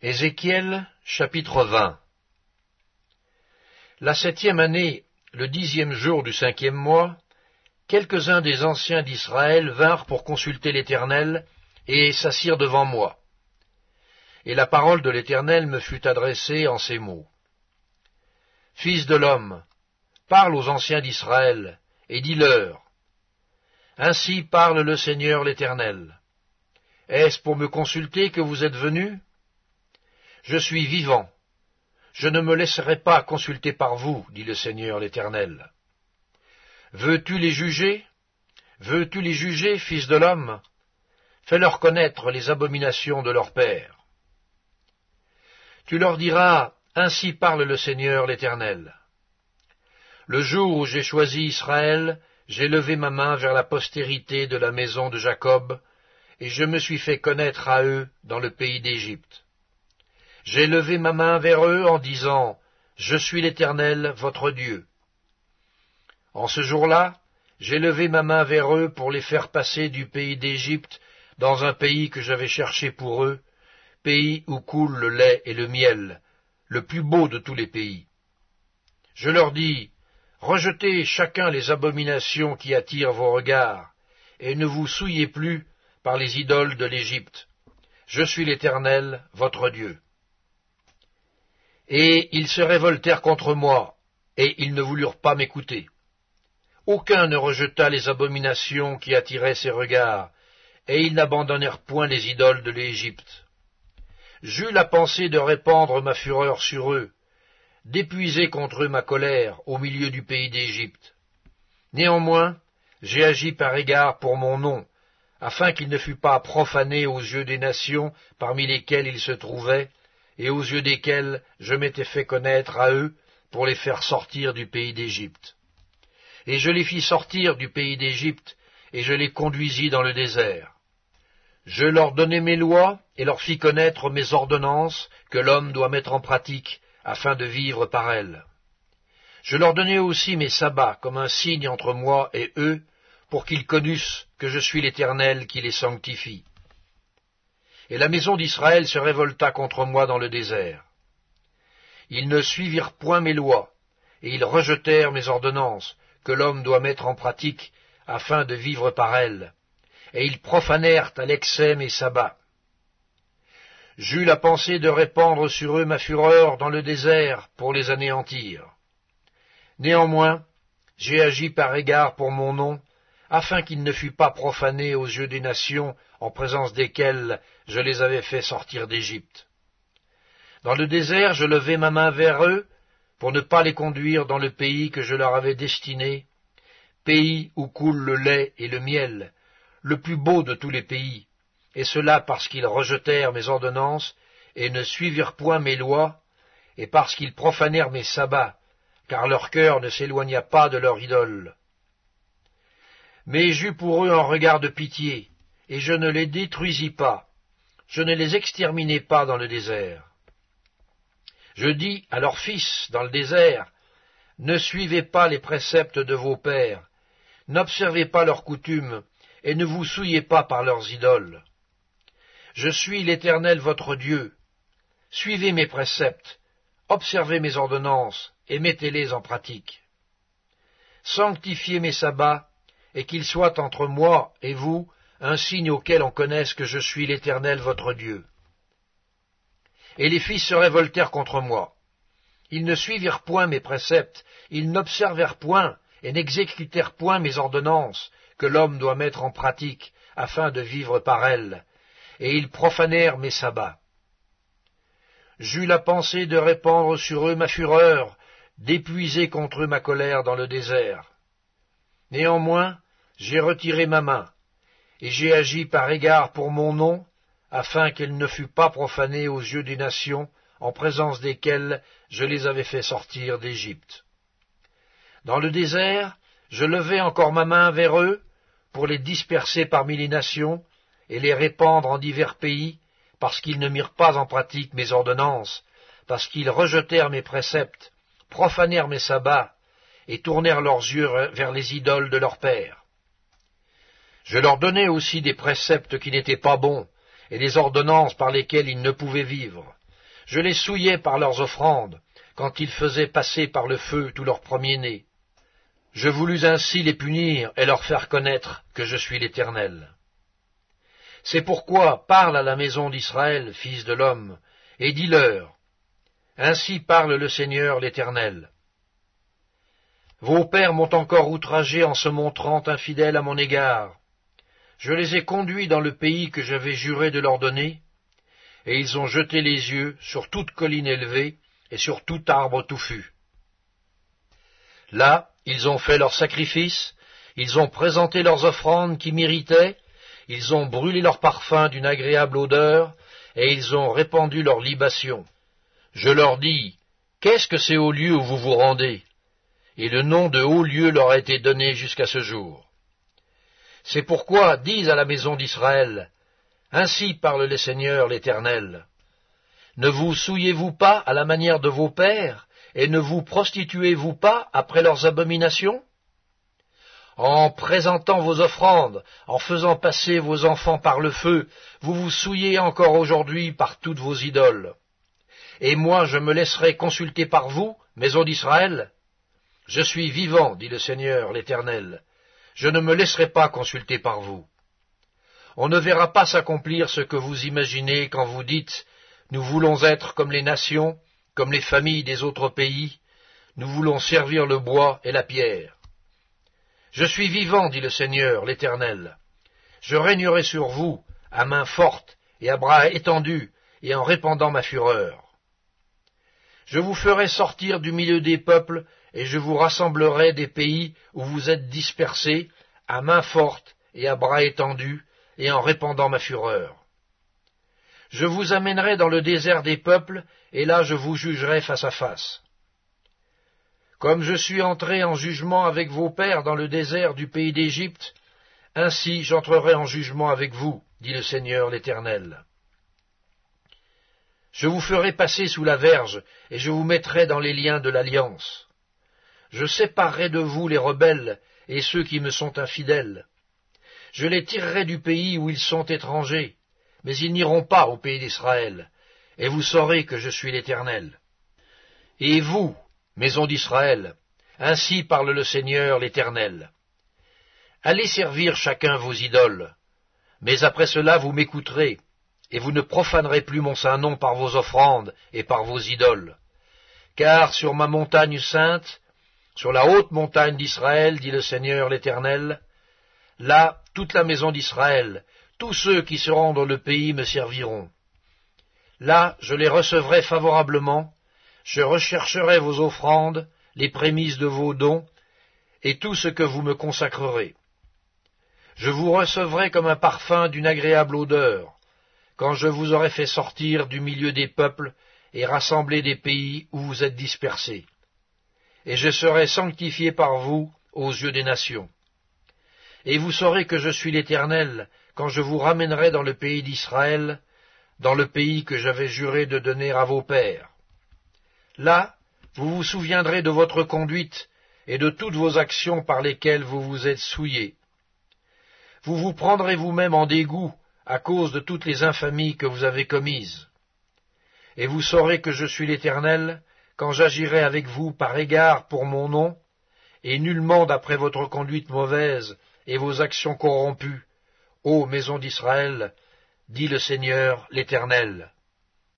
Ézéchiel chapitre 20 La septième année, le dixième jour du cinquième mois, quelques-uns des anciens d'Israël vinrent pour consulter l'Éternel et s'assirent devant moi. Et la parole de l'Éternel me fut adressée en ces mots. Fils de l'homme, parle aux anciens d'Israël, et dis-leur. Ainsi parle le Seigneur l'Éternel. Est-ce pour me consulter que vous êtes venus? Je suis vivant. Je ne me laisserai pas consulter par vous, dit le Seigneur l'Éternel. Veux-tu les juger? Veux-tu les juger, fils de l'homme? Fais-leur connaître les abominations de leur père. Tu leur diras, Ainsi parle le Seigneur l'Éternel. Le jour où j'ai choisi Israël, j'ai levé ma main vers la postérité de la maison de Jacob, et je me suis fait connaître à eux dans le pays d'Égypte. J'ai levé ma main vers eux en disant, Je suis l'Éternel, votre Dieu. En ce jour-là, j'ai levé ma main vers eux pour les faire passer du pays d'Égypte dans un pays que j'avais cherché pour eux, pays où coule le lait et le miel, le plus beau de tous les pays. Je leur dis, Rejetez chacun les abominations qui attirent vos regards, et ne vous souillez plus par les idoles de l'Égypte. Je suis l'Éternel, votre Dieu. Et ils se révoltèrent contre moi, et ils ne voulurent pas m'écouter. Aucun ne rejeta les abominations qui attiraient ses regards, et ils n'abandonnèrent point les idoles de l'Égypte. J'eus la pensée de répandre ma fureur sur eux, d'épuiser contre eux ma colère au milieu du pays d'Égypte. Néanmoins, j'ai agi par égard pour mon nom, afin qu'il ne fût pas profané aux yeux des nations parmi lesquelles il se trouvait, et aux yeux desquels je m'étais fait connaître à eux pour les faire sortir du pays d'Égypte. Et je les fis sortir du pays d'Égypte, et je les conduisis dans le désert. Je leur donnai mes lois, et leur fis connaître mes ordonnances que l'homme doit mettre en pratique, afin de vivre par elles. Je leur donnai aussi mes sabbats comme un signe entre moi et eux, pour qu'ils connussent que je suis l'Éternel qui les sanctifie. Et la maison d'Israël se révolta contre moi dans le désert. Ils ne suivirent point mes lois, et ils rejetèrent mes ordonnances, que l'homme doit mettre en pratique, afin de vivre par elles, et ils profanèrent à l'excès mes sabbats. J'eus la pensée de répandre sur eux ma fureur dans le désert pour les anéantir. Néanmoins, j'ai agi par égard pour mon nom, afin qu'il ne fût pas profané aux yeux des nations en présence desquelles je les avais fait sortir d'Égypte. Dans le désert, je levai ma main vers eux, pour ne pas les conduire dans le pays que je leur avais destiné, pays où coule le lait et le miel, le plus beau de tous les pays, et cela parce qu'ils rejetèrent mes ordonnances et ne suivirent point mes lois, et parce qu'ils profanèrent mes sabbats, car leur cœur ne s'éloigna pas de leur idole. Mais j'eus pour eux un regard de pitié, et je ne les détruisis pas, je ne les exterminai pas dans le désert. Je dis à leurs fils dans le désert, ne suivez pas les préceptes de vos pères, n'observez pas leurs coutumes, et ne vous souillez pas par leurs idoles. Je suis l'Éternel votre Dieu. Suivez mes préceptes, observez mes ordonnances, et mettez-les en pratique. Sanctifiez mes sabbats, et qu'ils soient entre moi et vous un signe auquel on connaisse que je suis l'Éternel votre Dieu. Et les fils se révoltèrent contre moi. Ils ne suivirent point mes préceptes, ils n'observèrent point et n'exécutèrent point mes ordonnances que l'homme doit mettre en pratique afin de vivre par elles, et ils profanèrent mes sabbats. J'eus la pensée de répandre sur eux ma fureur, d'épuiser contre eux ma colère dans le désert. Néanmoins, j'ai retiré ma main, et j'ai agi par égard pour mon nom, afin qu'elle ne fût pas profanée aux yeux des nations, en présence desquelles je les avais fait sortir d'Égypte. Dans le désert, je levai encore ma main vers eux, pour les disperser parmi les nations, et les répandre en divers pays, parce qu'ils ne mirent pas en pratique mes ordonnances, parce qu'ils rejetèrent mes préceptes, profanèrent mes sabbats, et tournèrent leurs yeux vers les idoles de leurs pères. Je leur donnai aussi des préceptes qui n'étaient pas bons, et des ordonnances par lesquelles ils ne pouvaient vivre, Je les souillais par leurs offrandes, quand ils faisaient passer par le feu tous leurs premiers-nés. Je voulus ainsi les punir et leur faire connaître que je suis l'Éternel. C'est pourquoi parle à la maison d'Israël, fils de l'homme, et dis-leur, Ainsi parle le Seigneur l'Éternel. Vos pères m'ont encore outragé en se montrant infidèles à mon égard. Je les ai conduits dans le pays que j'avais juré de leur donner, et ils ont jeté les yeux sur toute colline élevée et sur tout arbre touffu. Là, ils ont fait leurs sacrifices, ils ont présenté leurs offrandes qui m'irritaient, ils ont brûlé leurs parfums d'une agréable odeur, et ils ont répandu leurs libations. Je leur dis, Qu'est-ce que c'est au lieu où vous vous rendez? Et le nom de haut lieu leur a été donné jusqu'à ce jour. C'est pourquoi dis à la maison d'Israël, Ainsi parle le Seigneur l'Éternel. Ne vous souillez-vous pas à la manière de vos pères, et ne vous prostituez-vous pas après leurs abominations? En présentant vos offrandes, en faisant passer vos enfants par le feu, vous vous souillez encore aujourd'hui par toutes vos idoles. Et moi je me laisserai consulter par vous, maison d'Israël Je suis vivant, dit le Seigneur l'Éternel, je ne me laisserai pas consulter par vous. On ne verra pas s'accomplir ce que vous imaginez quand vous dites Nous voulons être comme les nations, comme les familles des autres pays, nous voulons servir le bois et la pierre. Je suis vivant, dit le Seigneur l'Éternel. Je régnerai sur vous, à main forte et à bras étendus, et en répandant ma fureur. Je vous ferai sortir du milieu des peuples, et je vous rassemblerai des pays où vous êtes dispersés, à main forte et à bras étendus, et en répandant ma fureur. Je vous amènerai dans le désert des peuples, et là je vous jugerai face à face. Comme je suis entré en jugement avec vos pères dans le désert du pays d'Égypte, ainsi j'entrerai en jugement avec vous, dit le Seigneur l'Éternel. Je vous ferai passer sous la verge, et je vous mettrai dans les liens de l'alliance. Je séparerai de vous les rebelles et ceux qui me sont infidèles. Je les tirerai du pays où ils sont étrangers, mais ils n'iront pas au pays d'Israël, et vous saurez que je suis l'Éternel. Et vous, maison d'Israël, ainsi parle le Seigneur l'Éternel. Allez servir chacun vos idoles, mais après cela vous m'écouterez, et vous ne profanerez plus mon saint nom par vos offrandes et par vos idoles. Car sur ma montagne sainte, sur la haute montagne d'Israël, dit le Seigneur l'Éternel, Là, toute la maison d'Israël, tous ceux qui seront dans le pays me serviront. Là, je les recevrai favorablement, je rechercherai vos offrandes, les prémices de vos dons, et tout ce que vous me consacrerez. Je vous recevrai comme un parfum d'une agréable odeur, quand je vous aurai fait sortir du milieu des peuples et rassembler des pays où vous êtes dispersés. Et je serai sanctifié par vous aux yeux des nations. Et vous saurez que je suis l'Éternel, quand je vous ramènerai dans le pays d'Israël, dans le pays que j'avais juré de donner à vos pères. Là, vous vous souviendrez de votre conduite et de toutes vos actions par lesquelles vous vous êtes souillés. Vous vous prendrez vous-même en dégoût à cause de toutes les infamies que vous avez commises. Et vous saurez que je suis l'Éternel quand j'agirai avec vous par égard pour mon nom, et nullement d'après votre conduite mauvaise et vos actions corrompues, ô maison d'Israël, dit le Seigneur l'Éternel.